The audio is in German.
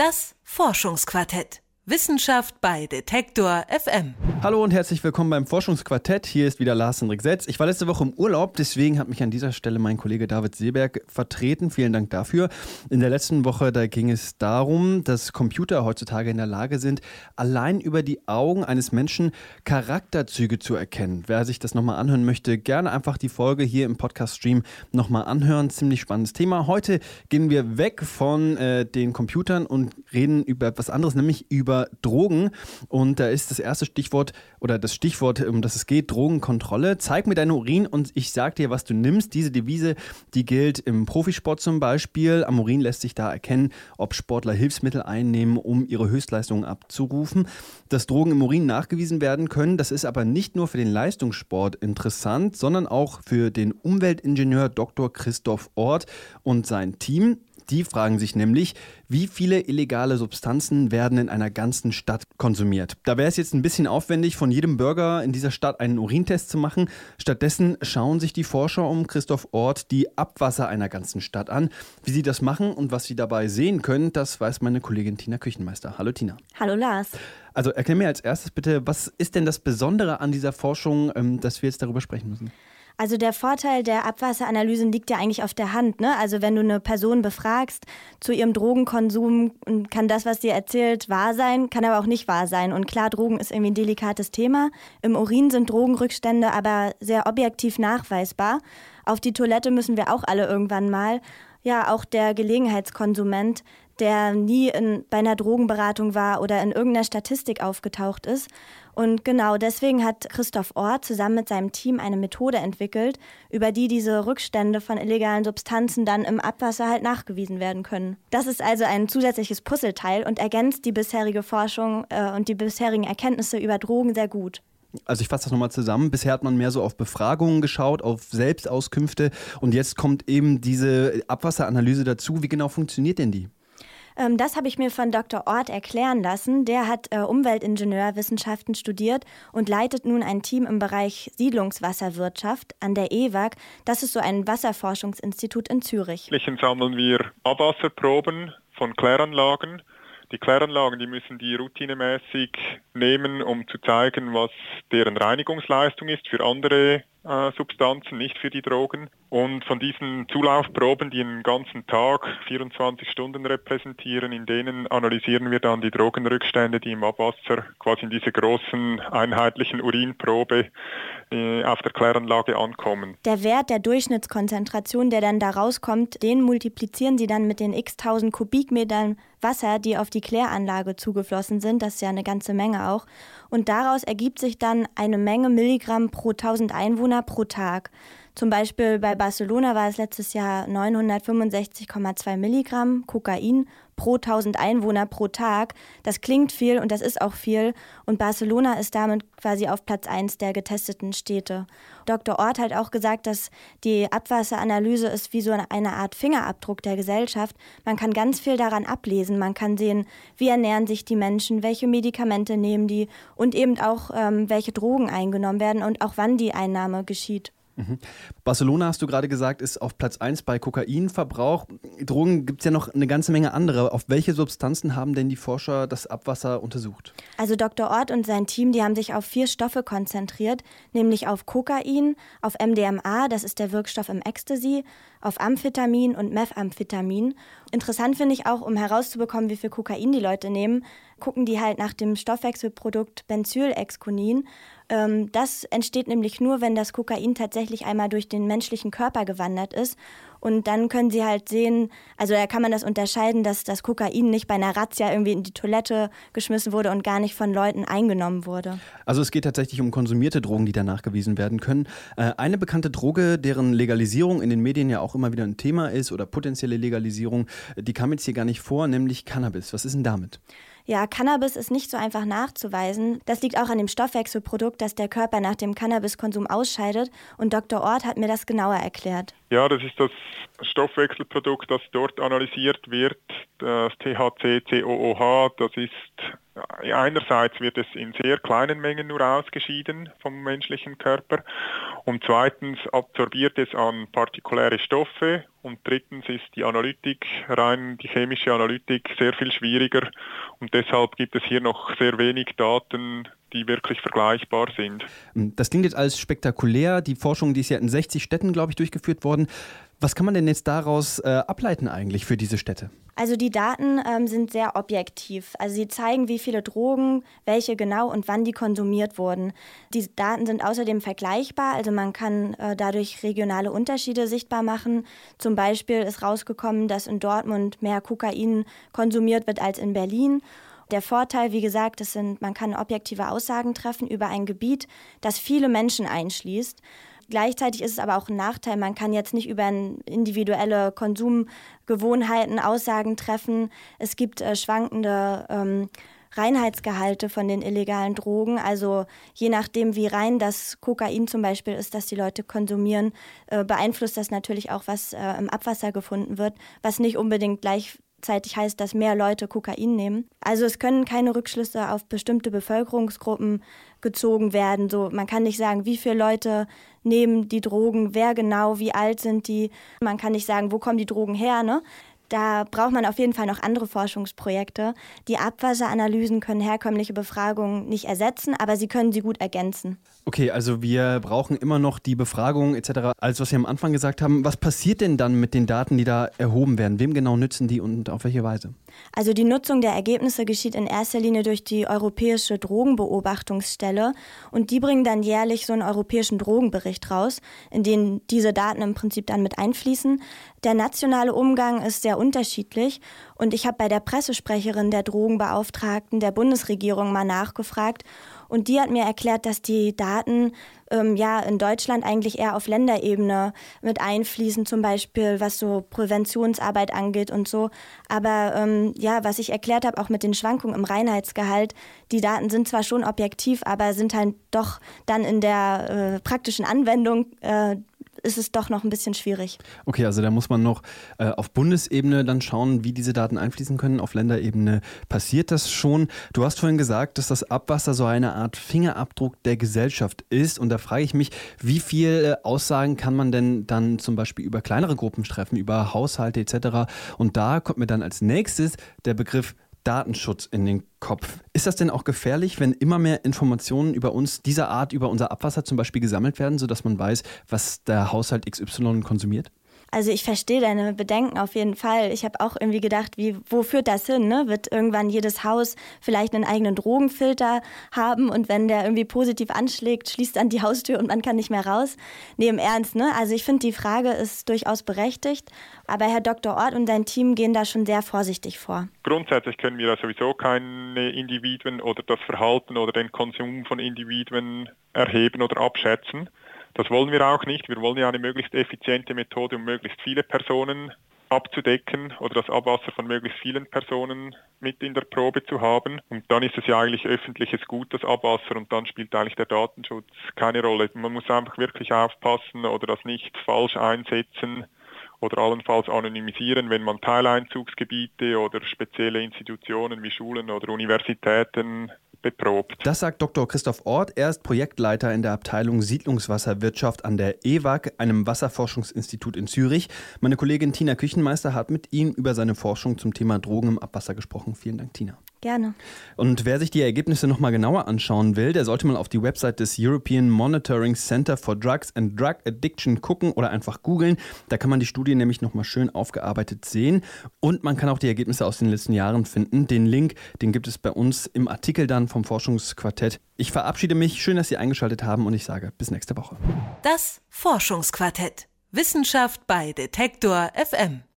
Das Forschungsquartett. Wissenschaft bei Detektor FM. Hallo und herzlich willkommen beim Forschungsquartett. Hier ist wieder Lars Hendrik Setz. Ich war letzte Woche im Urlaub, deswegen hat mich an dieser Stelle mein Kollege David Seeberg vertreten. Vielen Dank dafür. In der letzten Woche, da ging es darum, dass Computer heutzutage in der Lage sind, allein über die Augen eines Menschen Charakterzüge zu erkennen. Wer sich das nochmal anhören möchte, gerne einfach die Folge hier im Podcast-Stream nochmal anhören. Ziemlich spannendes Thema. Heute gehen wir weg von äh, den Computern und reden über etwas anderes, nämlich über Drogen. Und da ist das erste Stichwort oder das Stichwort, um das es geht, Drogenkontrolle. Zeig mir deinen Urin und ich sag dir, was du nimmst. Diese Devise, die gilt im Profisport zum Beispiel. Am Urin lässt sich da erkennen, ob Sportler Hilfsmittel einnehmen, um ihre Höchstleistungen abzurufen. Dass Drogen im Urin nachgewiesen werden können, das ist aber nicht nur für den Leistungssport interessant, sondern auch für den Umweltingenieur Dr. Christoph Ort und sein Team. Die fragen sich nämlich, wie viele illegale Substanzen werden in einer ganzen Stadt konsumiert. Da wäre es jetzt ein bisschen aufwendig, von jedem Bürger in dieser Stadt einen Urintest zu machen. Stattdessen schauen sich die Forscher um Christoph Ort die Abwasser einer ganzen Stadt an. Wie sie das machen und was sie dabei sehen können, das weiß meine Kollegin Tina Küchenmeister. Hallo Tina. Hallo Lars. Also erklär mir als erstes bitte, was ist denn das Besondere an dieser Forschung, ähm, dass wir jetzt darüber sprechen müssen? Also der Vorteil der Abwasseranalysen liegt ja eigentlich auf der Hand. Ne? Also wenn du eine Person befragst zu ihrem Drogenkonsum, kann das, was sie erzählt, wahr sein, kann aber auch nicht wahr sein. Und klar, Drogen ist irgendwie ein delikates Thema. Im Urin sind Drogenrückstände aber sehr objektiv nachweisbar. Auf die Toilette müssen wir auch alle irgendwann mal. Ja, auch der Gelegenheitskonsument, der nie in, bei einer Drogenberatung war oder in irgendeiner Statistik aufgetaucht ist. Und genau deswegen hat Christoph Ort zusammen mit seinem Team eine Methode entwickelt, über die diese Rückstände von illegalen Substanzen dann im Abwasser halt nachgewiesen werden können. Das ist also ein zusätzliches Puzzleteil und ergänzt die bisherige Forschung äh, und die bisherigen Erkenntnisse über Drogen sehr gut. Also ich fasse das nochmal zusammen. Bisher hat man mehr so auf Befragungen geschaut, auf Selbstauskünfte und jetzt kommt eben diese Abwasseranalyse dazu. Wie genau funktioniert denn die? Ähm, das habe ich mir von Dr. Ort erklären lassen. Der hat äh, Umweltingenieurwissenschaften studiert und leitet nun ein Team im Bereich Siedlungswasserwirtschaft an der EWAG. Das ist so ein Wasserforschungsinstitut in Zürich. Sammeln wir Abwasserproben von Kläranlagen. Die Kläranlagen, die müssen die routinemäßig nehmen, um zu zeigen, was deren Reinigungsleistung ist für andere äh, Substanzen, nicht für die Drogen. Und von diesen Zulaufproben, die einen ganzen Tag, 24 Stunden repräsentieren, in denen analysieren wir dann die Drogenrückstände, die im Abwasser quasi in dieser großen einheitlichen Urinprobe äh, auf der Kläranlage ankommen. Der Wert der Durchschnittskonzentration, der dann da rauskommt, den multiplizieren Sie dann mit den x tausend Kubikmetern Wasser, die auf die Kläranlage zugeflossen sind. Das ist ja eine ganze Menge auch. Und daraus ergibt sich dann eine Menge Milligramm pro 1000 Einwohner pro Tag. Zum Beispiel bei Barcelona war es letztes Jahr 965,2 Milligramm Kokain pro 1000 Einwohner pro Tag. Das klingt viel und das ist auch viel. Und Barcelona ist damit quasi auf Platz 1 der getesteten Städte. Dr. Ort hat auch gesagt, dass die Abwasseranalyse ist wie so eine Art Fingerabdruck der Gesellschaft. Man kann ganz viel daran ablesen. Man kann sehen, wie ernähren sich die Menschen, welche Medikamente nehmen die und eben auch, ähm, welche Drogen eingenommen werden und auch wann die Einnahme geschieht. Mhm. Barcelona, hast du gerade gesagt, ist auf Platz 1 bei Kokainverbrauch. Drogen gibt es ja noch eine ganze Menge andere. Auf welche Substanzen haben denn die Forscher das Abwasser untersucht? Also Dr. Ort und sein Team, die haben sich auf vier Stoffe konzentriert, nämlich auf Kokain, auf MDMA, das ist der Wirkstoff im Ecstasy, auf Amphetamin und Methamphetamin. Interessant finde ich auch, um herauszubekommen, wie viel Kokain die Leute nehmen, gucken die halt nach dem Stoffwechselprodukt Benzylexconin. Ähm, das entsteht nämlich nur, wenn das Kokain tatsächlich einmal durch den menschlichen Körper gewandert ist. Und dann können sie halt sehen, also da kann man das unterscheiden, dass das Kokain nicht bei einer Razzia irgendwie in die Toilette geschmissen wurde und gar nicht von Leuten eingenommen wurde. Also es geht tatsächlich um konsumierte Drogen, die da nachgewiesen werden können. Äh, eine bekannte Droge, deren Legalisierung in den Medien ja auch immer wieder ein Thema ist oder potenzielle Legalisierung, die kam jetzt hier gar nicht vor, nämlich Cannabis. Was ist denn damit? Ja, Cannabis ist nicht so einfach nachzuweisen. Das liegt auch an dem Stoffwechselprodukt, das der Körper nach dem Cannabiskonsum ausscheidet. Und Dr. Ort hat mir das genauer erklärt. Ja, das ist das Stoffwechselprodukt, das dort analysiert wird. Das THC-COOH, das ist einerseits wird es in sehr kleinen Mengen nur ausgeschieden vom menschlichen Körper und zweitens absorbiert es an partikuläre Stoffe und drittens ist die Analytik, rein die chemische Analytik, sehr viel schwieriger und deshalb gibt es hier noch sehr wenig Daten, die wirklich vergleichbar sind. Das klingt jetzt alles spektakulär. Die Forschung, die ist ja in 60 Städten, glaube ich, durchgeführt worden. Was kann man denn jetzt daraus äh, ableiten eigentlich für diese Städte? Also die Daten ähm, sind sehr objektiv. Also sie zeigen, wie viele Drogen, welche genau und wann die konsumiert wurden. Die Daten sind außerdem vergleichbar, also man kann äh, dadurch regionale Unterschiede sichtbar machen. Zum Beispiel ist rausgekommen, dass in Dortmund mehr Kokain konsumiert wird als in Berlin. Der Vorteil, wie gesagt, es sind, man kann objektive Aussagen treffen über ein Gebiet, das viele Menschen einschließt. Gleichzeitig ist es aber auch ein Nachteil. Man kann jetzt nicht über individuelle Konsumgewohnheiten Aussagen treffen. Es gibt äh, schwankende ähm, Reinheitsgehalte von den illegalen Drogen. Also je nachdem, wie rein das Kokain zum Beispiel ist, das die Leute konsumieren, äh, beeinflusst das natürlich auch, was äh, im Abwasser gefunden wird, was nicht unbedingt gleichzeitig heißt, dass mehr Leute Kokain nehmen. Also es können keine Rückschlüsse auf bestimmte Bevölkerungsgruppen gezogen werden. So, man kann nicht sagen, wie viele Leute nehmen die Drogen, wer genau, wie alt sind die. Man kann nicht sagen, wo kommen die Drogen her. Ne? Da braucht man auf jeden Fall noch andere Forschungsprojekte. Die Abwasseranalysen können herkömmliche Befragungen nicht ersetzen, aber sie können sie gut ergänzen. Okay, also wir brauchen immer noch die Befragungen etc. Als was Sie am Anfang gesagt haben, was passiert denn dann mit den Daten, die da erhoben werden? Wem genau nützen die und auf welche Weise? Also die Nutzung der Ergebnisse geschieht in erster Linie durch die Europäische Drogenbeobachtungsstelle und die bringen dann jährlich so einen europäischen Drogenbericht raus, in den diese Daten im Prinzip dann mit einfließen. Der nationale Umgang ist sehr unterschiedlich und ich habe bei der Pressesprecherin der Drogenbeauftragten der Bundesregierung mal nachgefragt und die hat mir erklärt, dass die Daten ähm, ja in Deutschland eigentlich eher auf Länderebene mit einfließen, zum Beispiel was so Präventionsarbeit angeht und so. Aber ähm, ja, was ich erklärt habe, auch mit den Schwankungen im Reinheitsgehalt, die Daten sind zwar schon objektiv, aber sind halt doch dann in der äh, praktischen Anwendung äh, ist es doch noch ein bisschen schwierig. Okay, also da muss man noch äh, auf Bundesebene dann schauen, wie diese Daten einfließen können. Auf Länderebene passiert das schon. Du hast vorhin gesagt, dass das Abwasser so eine Art Fingerabdruck der Gesellschaft ist. Und da frage ich mich, wie viele Aussagen kann man denn dann zum Beispiel über kleinere Gruppen treffen, über Haushalte etc. Und da kommt mir dann als nächstes der Begriff Datenschutz in den Kopf. Ist das denn auch gefährlich, wenn immer mehr Informationen über uns dieser Art, über unser Abwasser zum Beispiel gesammelt werden, sodass man weiß, was der Haushalt XY konsumiert? Also ich verstehe deine Bedenken auf jeden Fall. Ich habe auch irgendwie gedacht, wie, wo führt das hin? Ne? Wird irgendwann jedes Haus vielleicht einen eigenen Drogenfilter haben und wenn der irgendwie positiv anschlägt, schließt dann die Haustür und man kann nicht mehr raus? Nee, im Ernst, ne? Also ich finde, die Frage ist durchaus berechtigt, aber Herr Dr. Ort und sein Team gehen da schon sehr vorsichtig vor. Grundsätzlich können wir da sowieso keine Individuen oder das Verhalten oder den Konsum von Individuen erheben oder abschätzen. Das wollen wir auch nicht. Wir wollen ja eine möglichst effiziente Methode, um möglichst viele Personen abzudecken oder das Abwasser von möglichst vielen Personen mit in der Probe zu haben. Und dann ist es ja eigentlich öffentliches Gut, das Abwasser, und dann spielt eigentlich der Datenschutz keine Rolle. Man muss einfach wirklich aufpassen oder das nicht falsch einsetzen oder allenfalls anonymisieren, wenn man Teileinzugsgebiete oder spezielle Institutionen wie Schulen oder Universitäten beprobt. Das sagt Dr. Christoph Ort. Er ist Projektleiter in der Abteilung Siedlungswasserwirtschaft an der EWAG, einem Wasserforschungsinstitut in Zürich. Meine Kollegin Tina Küchenmeister hat mit ihm über seine Forschung zum Thema Drogen im Abwasser gesprochen. Vielen Dank, Tina. Gerne. Und wer sich die Ergebnisse nochmal genauer anschauen will, der sollte mal auf die Website des European Monitoring Center for Drugs and Drug Addiction gucken oder einfach googeln. Da kann man die Studie nämlich nochmal schön aufgearbeitet sehen. Und man kann auch die Ergebnisse aus den letzten Jahren finden. Den Link, den gibt es bei uns im Artikel dann vom Forschungsquartett. Ich verabschiede mich. Schön, dass Sie eingeschaltet haben und ich sage bis nächste Woche. Das Forschungsquartett. Wissenschaft bei Detektor FM.